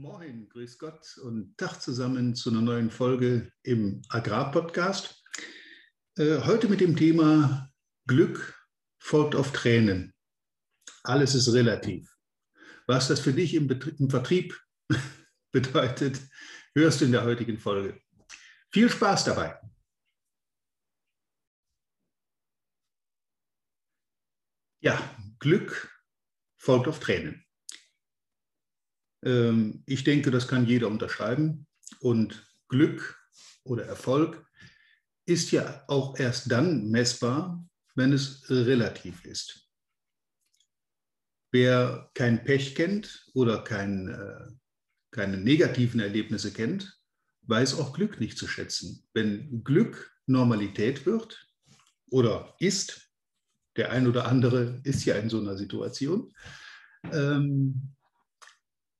Moin, grüß Gott und Tag zusammen zu einer neuen Folge im Agrarpodcast. Äh, heute mit dem Thema Glück folgt auf Tränen. Alles ist relativ. Was das für dich im, Betrieb, im Vertrieb bedeutet, hörst du in der heutigen Folge. Viel Spaß dabei. Ja, Glück folgt auf Tränen. Ähm, ich denke, das kann jeder unterschreiben. Und Glück oder Erfolg ist ja auch erst dann messbar, wenn es relativ ist. Wer kein Pech kennt oder kein, äh, keine negativen Erlebnisse kennt, weiß auch Glück nicht zu schätzen. Wenn Glück Normalität wird oder ist, der ein oder andere ist ja in so einer Situation, ähm,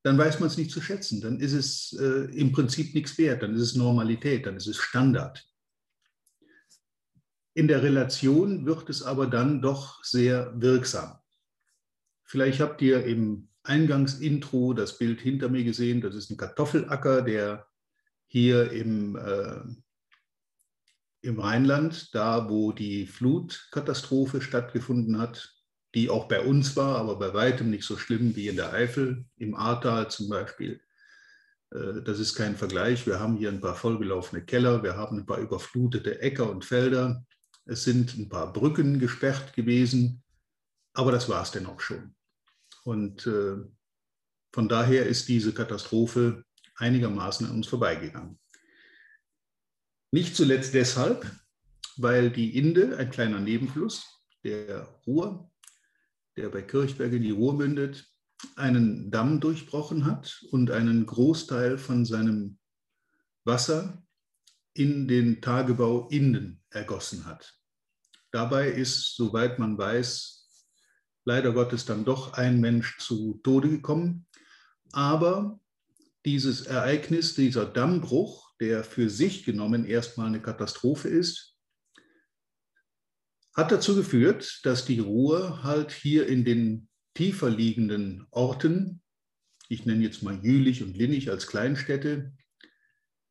dann weiß man es nicht zu schätzen. Dann ist es äh, im Prinzip nichts wert, dann ist es Normalität, dann ist es Standard. In der Relation wird es aber dann doch sehr wirksam. Vielleicht habt ihr im Eingangsintro das Bild hinter mir gesehen. Das ist ein Kartoffelacker, der hier im, äh, im Rheinland, da wo die Flutkatastrophe stattgefunden hat, die auch bei uns war, aber bei weitem nicht so schlimm wie in der Eifel, im Ahrtal zum Beispiel. Äh, das ist kein Vergleich. Wir haben hier ein paar vollgelaufene Keller, wir haben ein paar überflutete Äcker und Felder. Es sind ein paar Brücken gesperrt gewesen, aber das war es denn auch schon. Und äh, von daher ist diese Katastrophe einigermaßen an uns vorbeigegangen. Nicht zuletzt deshalb, weil die Inde, ein kleiner Nebenfluss, der Ruhr, der bei Kirchberg in die Ruhr mündet, einen Damm durchbrochen hat und einen Großteil von seinem Wasser in den Tagebau Inden ergossen hat. Dabei ist, soweit man weiß, leider Gottes dann doch ein Mensch zu Tode gekommen. Aber dieses Ereignis, dieser Dammbruch, der für sich genommen erstmal eine Katastrophe ist, hat dazu geführt, dass die Ruhr halt hier in den tiefer liegenden Orten, ich nenne jetzt mal Jülich und Linnich als Kleinstädte,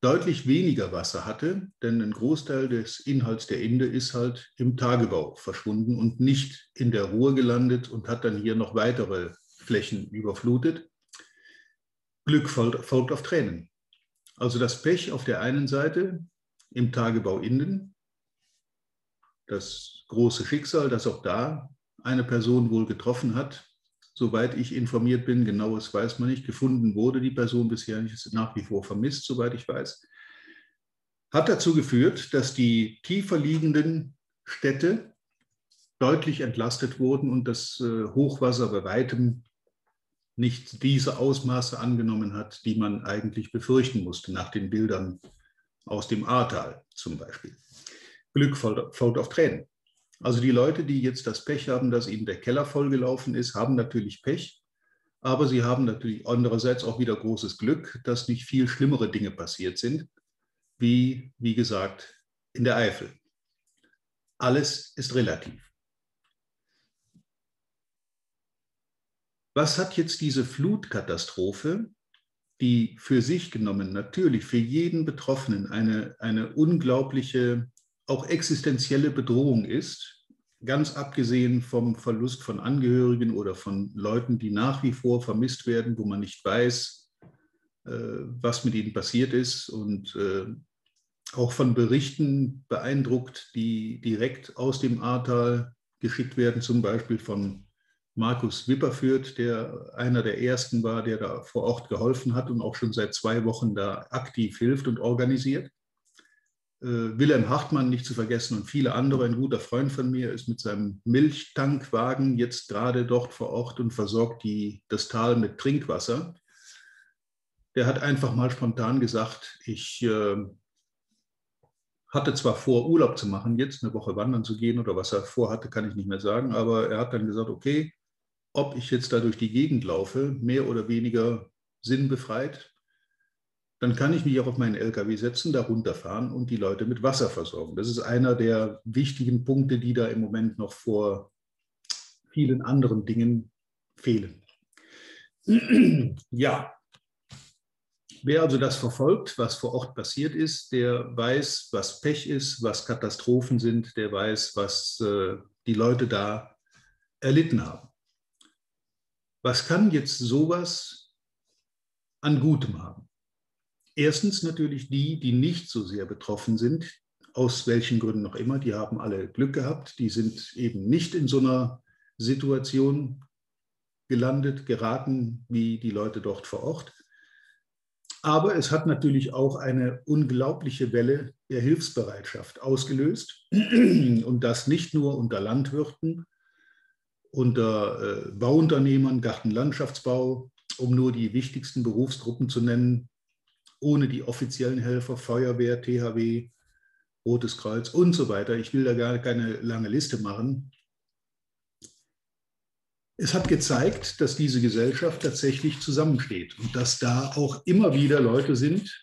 deutlich weniger Wasser hatte, denn ein Großteil des Inhalts der Inde ist halt im Tagebau verschwunden und nicht in der Ruhr gelandet und hat dann hier noch weitere Flächen überflutet. Glück folgt auf Tränen. Also das Pech auf der einen Seite im Tagebau Inden, das große Schicksal, das auch da eine Person wohl getroffen hat. Soweit ich informiert bin, genaues weiß man nicht, gefunden wurde die Person bisher nicht, ist nach wie vor vermisst, soweit ich weiß, hat dazu geführt, dass die tiefer liegenden Städte deutlich entlastet wurden und das äh, Hochwasser bei weitem nicht diese Ausmaße angenommen hat, die man eigentlich befürchten musste, nach den Bildern aus dem Ahrtal zum Beispiel. Glück folgt auf Tränen. Also die Leute, die jetzt das Pech haben, dass ihnen der Keller vollgelaufen ist, haben natürlich Pech, aber sie haben natürlich andererseits auch wieder großes Glück, dass nicht viel schlimmere Dinge passiert sind, wie, wie gesagt, in der Eifel. Alles ist relativ. Was hat jetzt diese Flutkatastrophe, die für sich genommen natürlich für jeden Betroffenen eine, eine unglaubliche auch existenzielle Bedrohung ist, ganz abgesehen vom Verlust von Angehörigen oder von Leuten, die nach wie vor vermisst werden, wo man nicht weiß, äh, was mit ihnen passiert ist und äh, auch von Berichten beeindruckt, die direkt aus dem Ahrtal geschickt werden, zum Beispiel von Markus Wipperfürth, der einer der ersten war, der da vor Ort geholfen hat und auch schon seit zwei Wochen da aktiv hilft und organisiert. Äh, Wilhelm Hartmann nicht zu vergessen und viele andere. Ein guter Freund von mir ist mit seinem Milchtankwagen jetzt gerade dort vor Ort und versorgt die, das Tal mit Trinkwasser. Der hat einfach mal spontan gesagt, ich äh, hatte zwar vor, Urlaub zu machen, jetzt eine Woche wandern zu gehen oder was er vorhatte, kann ich nicht mehr sagen, aber er hat dann gesagt, okay, ob ich jetzt da durch die Gegend laufe, mehr oder weniger sinnbefreit, dann kann ich mich auch auf meinen LKW setzen, da runterfahren und die Leute mit Wasser versorgen. Das ist einer der wichtigen Punkte, die da im Moment noch vor vielen anderen Dingen fehlen. ja, Wer also das verfolgt, was vor Ort passiert ist, der weiß, was Pech ist, was Katastrophen sind, der weiß, was äh, die Leute da erlitten haben. Was kann jetzt sowas an Gutem haben? Erstens natürlich die, die nicht so sehr betroffen sind, aus welchen Gründen noch immer, die haben alle Glück gehabt, die sind eben nicht in so einer Situation gelandet, geraten wie die Leute dort vor Ort. Aber es hat natürlich auch eine unglaubliche Welle der Hilfsbereitschaft ausgelöst. Und das nicht nur unter Landwirten, unter äh, Bauunternehmern, Gartenlandschaftsbau, um nur die wichtigsten Berufsgruppen zu nennen, ohne die offiziellen Helfer, Feuerwehr, THW, Rotes Kreuz und so weiter. Ich will da gar keine lange Liste machen. Es hat gezeigt, dass diese Gesellschaft tatsächlich zusammensteht und dass da auch immer wieder Leute sind,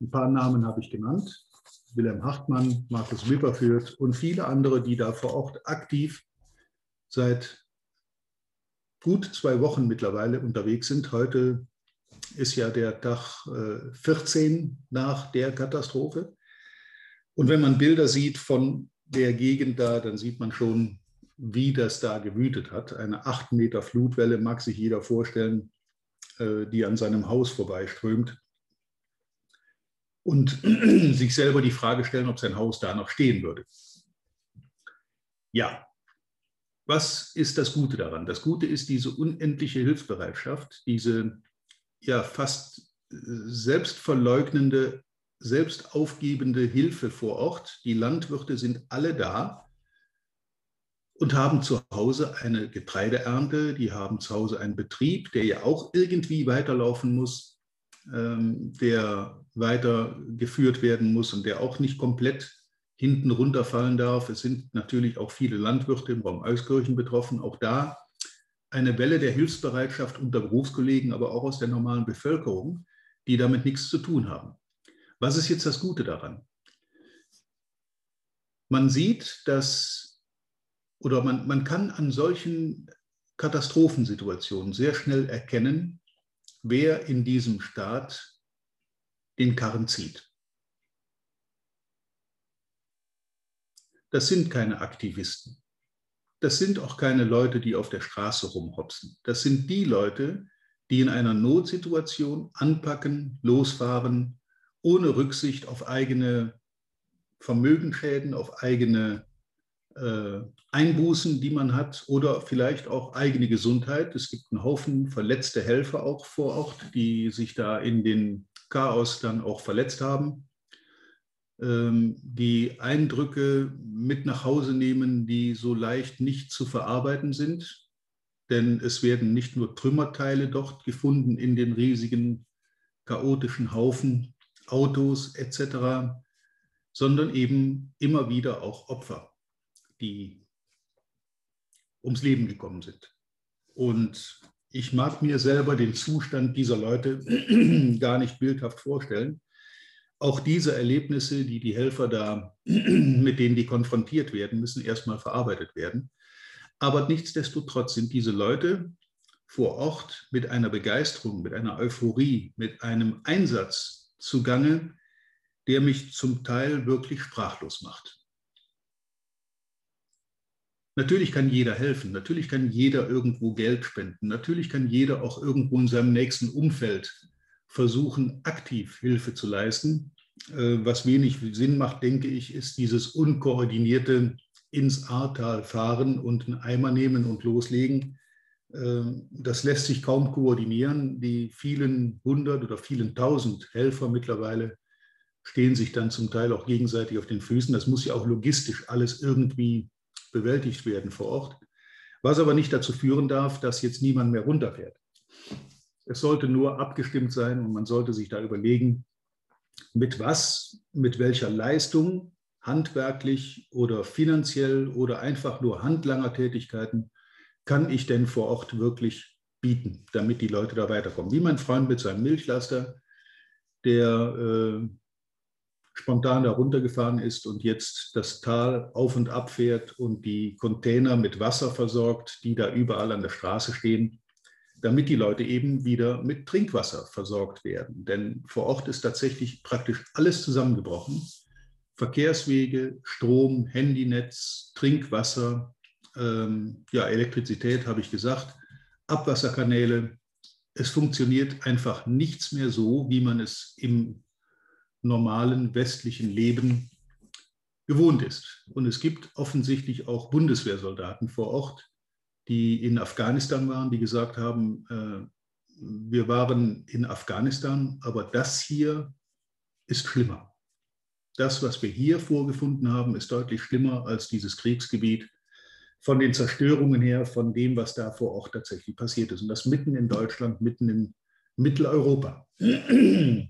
ein paar Namen habe ich genannt, Wilhelm Hartmann, Markus Wipperfürth und viele andere, die da vor Ort aktiv seit gut zwei Wochen mittlerweile unterwegs sind. Heute ist ja der Tag 14 äh, nach der Katastrophe. Und wenn man Bilder sieht von der Gegend da, dann sieht man schon, wie das da gewütet hat. Eine acht Meter Flutwelle mag sich jeder vorstellen, äh, die an seinem Haus vorbeiströmt. Und sich selber die Frage stellen, ob sein Haus da noch stehen würde. Ja, was ist das Gute daran? Das Gute ist diese unendliche Hilfsbereitschaft, diese ja fast äh, selbstverleugnende, selbstaufgebende Hilfe vor Ort. Die Landwirte sind alle da und haben zu Hause eine Getreideernte, die haben zu Hause einen Betrieb, der ja auch irgendwie weiterlaufen muss, ähm, der weitergeführt werden muss und der auch nicht komplett hinten runterfallen darf. Es sind natürlich auch viele Landwirte im Raum Euskirchen betroffen. Auch da eine Welle der Hilfsbereitschaft unter Berufskollegen, aber auch aus der normalen Bevölkerung, die damit nichts zu tun haben. Was ist jetzt das Gute daran? Man sieht, dass oder man, man kann an solchen Katastrophensituationen sehr schnell erkennen, wer in diesem Staat den Karren zieht. Das sind keine Aktivisten. Das sind auch keine Leute, die auf der Straße rumhopsen. Das sind die Leute, die in einer Notsituation anpacken, losfahren, ohne Rücksicht auf eigene Vermögensschäden, auf eigene äh, Einbußen, die man hat oder vielleicht auch eigene Gesundheit. Es gibt einen Haufen verletzte Helfer auch vor Ort, die sich da in den Chaos dann auch verletzt haben. Ähm, die Eindrücke mit nach Hause nehmen, die so leicht nicht zu verarbeiten sind. Denn es werden nicht nur Trümmerteile dort gefunden in den riesigen chaotischen Haufen, Autos etc., sondern eben immer wieder auch Opfer die ums Leben gekommen sind. Und ich mag mir selber den Zustand dieser Leute gar nicht bildhaft vorstellen. Auch diese Erlebnisse, die die Helfer da, mit denen die konfrontiert werden, müssen erstmal verarbeitet werden. Aber nichtsdestotrotz sind diese Leute vor Ort mit einer Begeisterung, mit einer Euphorie, mit einem Einsatz zugange, der mich zum Teil wirklich sprachlos macht. Natürlich kann jeder helfen, natürlich kann jeder irgendwo Geld spenden, natürlich kann jeder auch irgendwo in seinem nächsten Umfeld versuchen, aktiv Hilfe zu leisten. Äh, was wenig Sinn macht, denke ich, ist dieses unkoordinierte ins Ahrtal fahren und einen Eimer nehmen und loslegen. Äh, das lässt sich kaum koordinieren. Die vielen hundert oder vielen tausend Helfer mittlerweile stehen sich dann zum Teil auch gegenseitig auf den Füßen. Das muss ja auch logistisch alles irgendwie bewältigt werden vor Ort, was aber nicht dazu führen darf, dass jetzt niemand mehr runterfährt. Es sollte nur abgestimmt sein und man sollte sich da überlegen, mit was, mit welcher Leistung, handwerklich oder finanziell oder einfach nur Handlangertätigkeiten, kann ich denn vor Ort wirklich bieten, damit die Leute da weiterkommen. Wie mein Freund mit seinem Milchlaster, der äh, spontan da runtergefahren ist und jetzt das Tal auf und ab fährt und die Container mit Wasser versorgt, die da überall an der Straße stehen. Damit die Leute eben wieder mit Trinkwasser versorgt werden. Denn vor Ort ist tatsächlich praktisch alles zusammengebrochen. Verkehrswege, Strom, Handynetz, Trinkwasser, ähm, ja, Elektrizität habe ich gesagt, Abwasserkanäle. Es funktioniert einfach nichts mehr so, wie man es im normalen westlichen Leben gewohnt ist. Und es gibt offensichtlich auch Bundeswehrsoldaten vor Ort, die in Afghanistan waren, die gesagt haben, äh, wir waren in Afghanistan, aber das hier ist schlimmer das, was wir hier vorgefunden haben, ist deutlich schlimmer als dieses Kriegsgebiet von den Zerstörungen her, von dem, was da vor Ort tatsächlich passiert ist. Und das mitten in Deutschland, mitten in Mitteleuropa.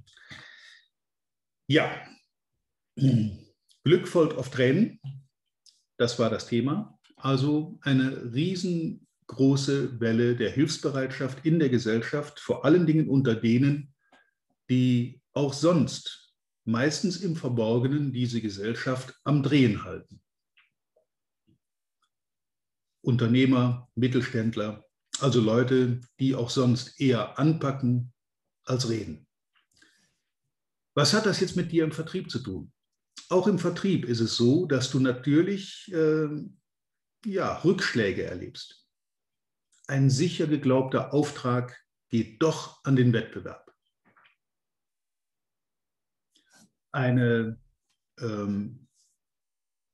Ja, Glück folgt auf Tränen. Das war das Thema. Also eine riesengroße Welle der Hilfsbereitschaft in der Gesellschaft, vor allen Dingen unter denen, die auch sonst meistens im Verborgenen diese Gesellschaft am Drehen halten. Unternehmer, Mittelständler, also Leute, die auch sonst eher anpacken als reden. Was hat das jetzt mit dir im Vertrieb zu tun? Auch im Vertrieb ist es so, dass du natürlich äh, ja, Rückschläge erlebst. Ein sicher geglaubter Auftrag geht doch an den Wettbewerb. eine, ähm,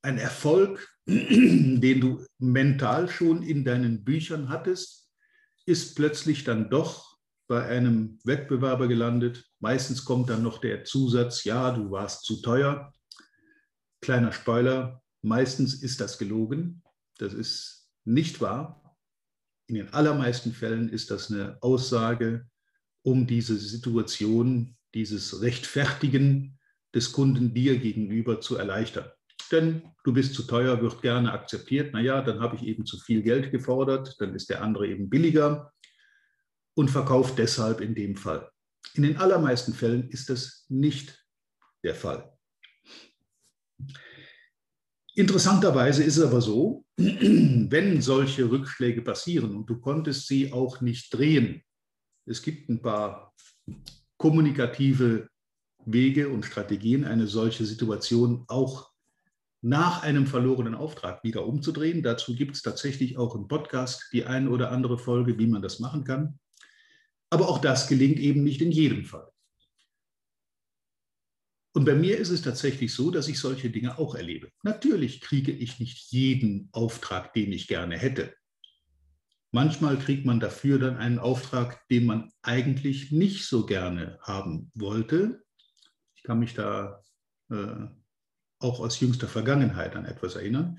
ein Erfolg, den du mental schon in deinen Büchern hattest, ist plötzlich dann doch bei einem Wettbewerber gelandet. Meistens kommt dann noch der Zusatz, ja, du warst zu teuer. Kleiner Spoiler, meistens ist das gelogen. Das ist nicht wahr. In den allermeisten Fällen ist das eine Aussage, um diese Situation, dieses Rechtfertigen des Kunden dir gegenüber zu erleichtern. Denn du bist zu teuer, wird gerne akzeptiert. Naja, dann habe ich eben zu viel Geld gefordert, dann ist der andere eben billiger und verkauft deshalb in dem Fall. In den allermeisten Fällen ist das nicht der Fall. Interessanterweise ist es aber so, wenn solche Rückschläge passieren und du konntest sie auch nicht drehen, es gibt ein paar kommunikative Wege und Strategien, eine solche Situation auch nach einem verlorenen Auftrag wieder umzudrehen. Dazu gibt es tatsächlich auch im Podcast die ein oder andere Folge, wie man das machen kann. Aber auch das gelingt eben nicht in jedem Fall. Und bei mir ist es tatsächlich so, dass ich solche Dinge auch erlebe. Natürlich kriege ich nicht jeden Auftrag, den ich gerne hätte. Manchmal kriegt man dafür dann einen Auftrag, den man eigentlich nicht so gerne haben wollte, kann mich da äh, auch aus jüngster Vergangenheit an etwas erinnern,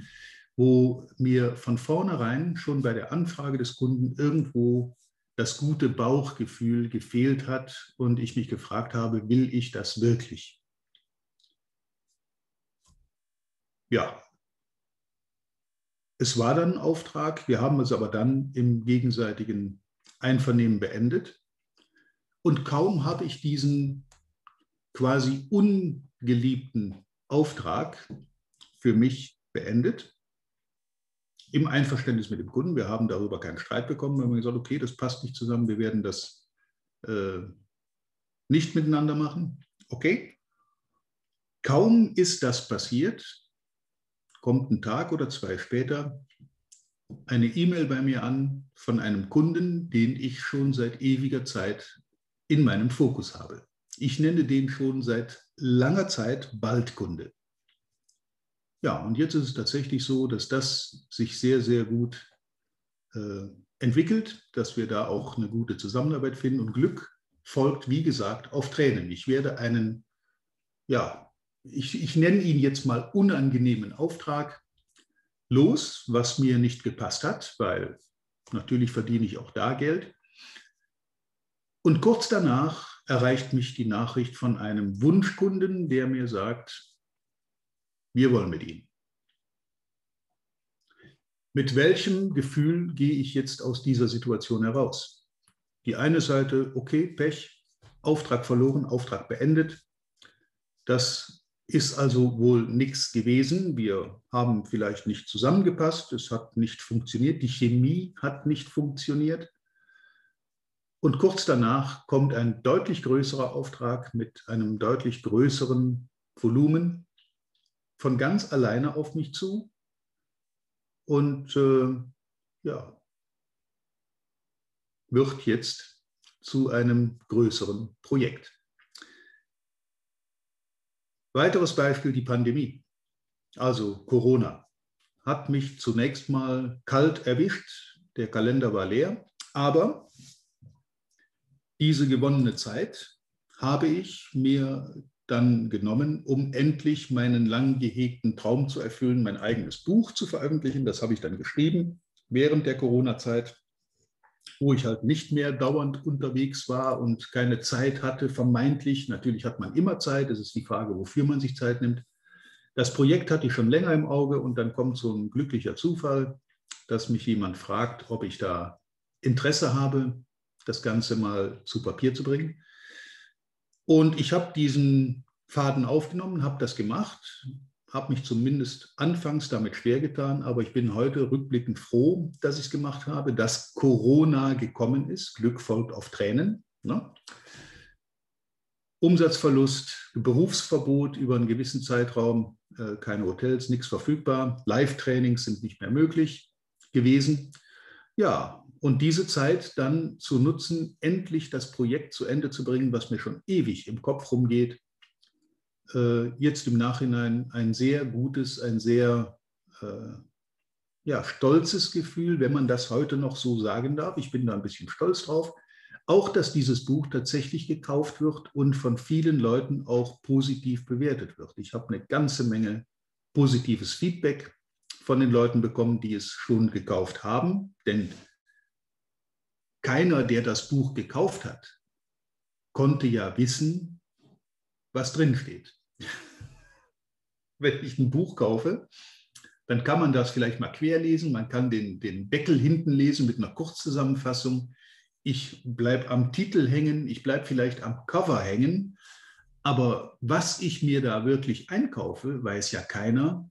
wo mir von vornherein schon bei der Anfrage des Kunden irgendwo das gute Bauchgefühl gefehlt hat und ich mich gefragt habe, will ich das wirklich? Ja, es war dann ein Auftrag, wir haben es aber dann im gegenseitigen Einvernehmen beendet. Und kaum habe ich diesen quasi ungeliebten Auftrag für mich beendet. Im Einverständnis mit dem Kunden. Wir haben darüber keinen Streit bekommen. Wir haben gesagt, okay, das passt nicht zusammen. Wir werden das äh, nicht miteinander machen. Okay. Kaum ist das passiert, kommt ein Tag oder zwei später eine E-Mail bei mir an von einem Kunden, den ich schon seit ewiger Zeit in meinem Fokus habe. Ich nenne den schon seit langer Zeit Baldkunde. Ja, und jetzt ist es tatsächlich so, dass das sich sehr, sehr gut äh, entwickelt, dass wir da auch eine gute Zusammenarbeit finden und Glück folgt, wie gesagt, auf Tränen. Ich werde einen, ja, ich, ich nenne ihn jetzt mal unangenehmen Auftrag los, was mir nicht gepasst hat, weil natürlich verdiene ich auch da Geld. Und kurz danach erreicht mich die Nachricht von einem Wunschkunden, der mir sagt, wir wollen mit Ihnen. Mit welchem Gefühl gehe ich jetzt aus dieser Situation heraus? Die eine Seite, okay, Pech, Auftrag verloren, Auftrag beendet. Das ist also wohl nichts gewesen. Wir haben vielleicht nicht zusammengepasst, es hat nicht funktioniert, die Chemie hat nicht funktioniert. Und kurz danach kommt ein deutlich größerer Auftrag mit einem deutlich größeren Volumen von ganz alleine auf mich zu. Und äh, ja, wird jetzt zu einem größeren Projekt. Weiteres Beispiel die Pandemie, also Corona, hat mich zunächst mal kalt erwischt. Der Kalender war leer, aber diese gewonnene Zeit habe ich mir dann genommen, um endlich meinen lang gehegten Traum zu erfüllen, mein eigenes Buch zu veröffentlichen. Das habe ich dann geschrieben während der Corona-Zeit, wo ich halt nicht mehr dauernd unterwegs war und keine Zeit hatte, vermeintlich. Natürlich hat man immer Zeit, es ist die Frage, wofür man sich Zeit nimmt. Das Projekt hatte ich schon länger im Auge und dann kommt so ein glücklicher Zufall, dass mich jemand fragt, ob ich da Interesse habe, das Ganze mal zu Papier zu bringen. Und ich habe diesen Faden aufgenommen, habe das gemacht, habe mich zumindest anfangs damit schwer getan, aber ich bin heute rückblickend froh, dass ich es gemacht habe, dass Corona gekommen ist. Glück folgt auf Tränen. Ne? Umsatzverlust, Berufsverbot über einen gewissen Zeitraum, äh, keine Hotels, nichts verfügbar, Live-Trainings sind nicht mehr möglich gewesen. Ja, und diese Zeit dann zu nutzen, endlich das Projekt zu Ende zu bringen, was mir schon ewig im Kopf rumgeht. Äh, jetzt im Nachhinein ein sehr gutes, ein sehr äh, ja, stolzes Gefühl, wenn man das heute noch so sagen darf. Ich bin da ein bisschen stolz drauf. Auch, dass dieses Buch tatsächlich gekauft wird und von vielen Leuten auch positiv bewertet wird. Ich habe eine ganze Menge positives Feedback von den Leuten bekommen, die es schon gekauft haben. Denn keiner, der das Buch gekauft hat, konnte ja wissen, was drinsteht. Wenn ich ein Buch kaufe, dann kann man das vielleicht mal querlesen, man kann den, den Deckel hinten lesen mit einer Kurzzusammenfassung. Ich bleibe am Titel hängen, ich bleibe vielleicht am Cover hängen, aber was ich mir da wirklich einkaufe, weiß ja keiner,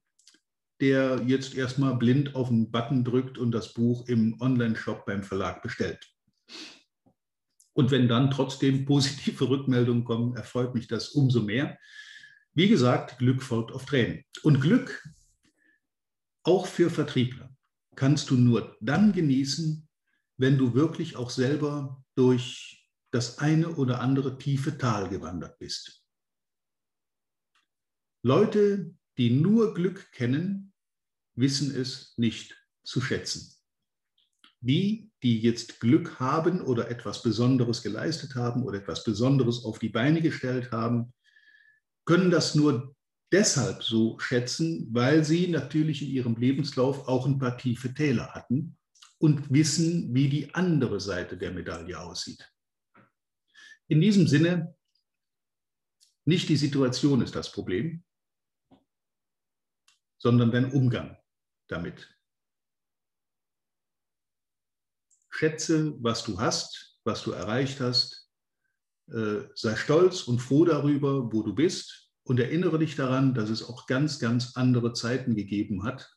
der jetzt erstmal blind auf den Button drückt und das Buch im Online-Shop beim Verlag bestellt. Und wenn dann trotzdem positive Rückmeldungen kommen, erfreut mich das umso mehr. Wie gesagt, Glück folgt auf Tränen. Und Glück, auch für Vertriebler, kannst du nur dann genießen, wenn du wirklich auch selber durch das eine oder andere tiefe Tal gewandert bist. Leute, die nur Glück kennen, wissen es nicht zu schätzen. Die, die jetzt Glück haben oder etwas Besonderes geleistet haben oder etwas Besonderes auf die Beine gestellt haben, können das nur deshalb so schätzen, weil sie natürlich in ihrem Lebenslauf auch ein paar tiefe Täler hatten und wissen, wie die andere Seite der Medaille aussieht. In diesem Sinne, nicht die Situation ist das Problem, sondern dein Umgang damit. Schätze, was du hast, was du erreicht hast. Äh, sei stolz und froh darüber, wo du bist und erinnere dich daran, dass es auch ganz, ganz andere Zeiten gegeben hat.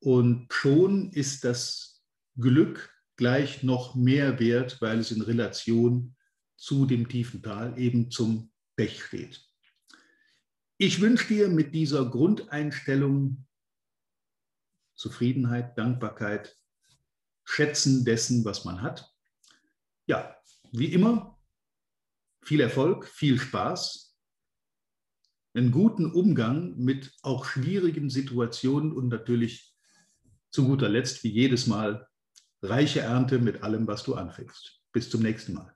Und schon ist das Glück gleich noch mehr wert, weil es in Relation zu dem tiefen Tal eben zum Pech steht. Ich wünsche dir mit dieser Grundeinstellung Zufriedenheit, Dankbarkeit, Schätzen dessen, was man hat. Ja, wie immer, viel Erfolg, viel Spaß, einen guten Umgang mit auch schwierigen Situationen und natürlich zu guter Letzt, wie jedes Mal, reiche Ernte mit allem, was du anfängst. Bis zum nächsten Mal.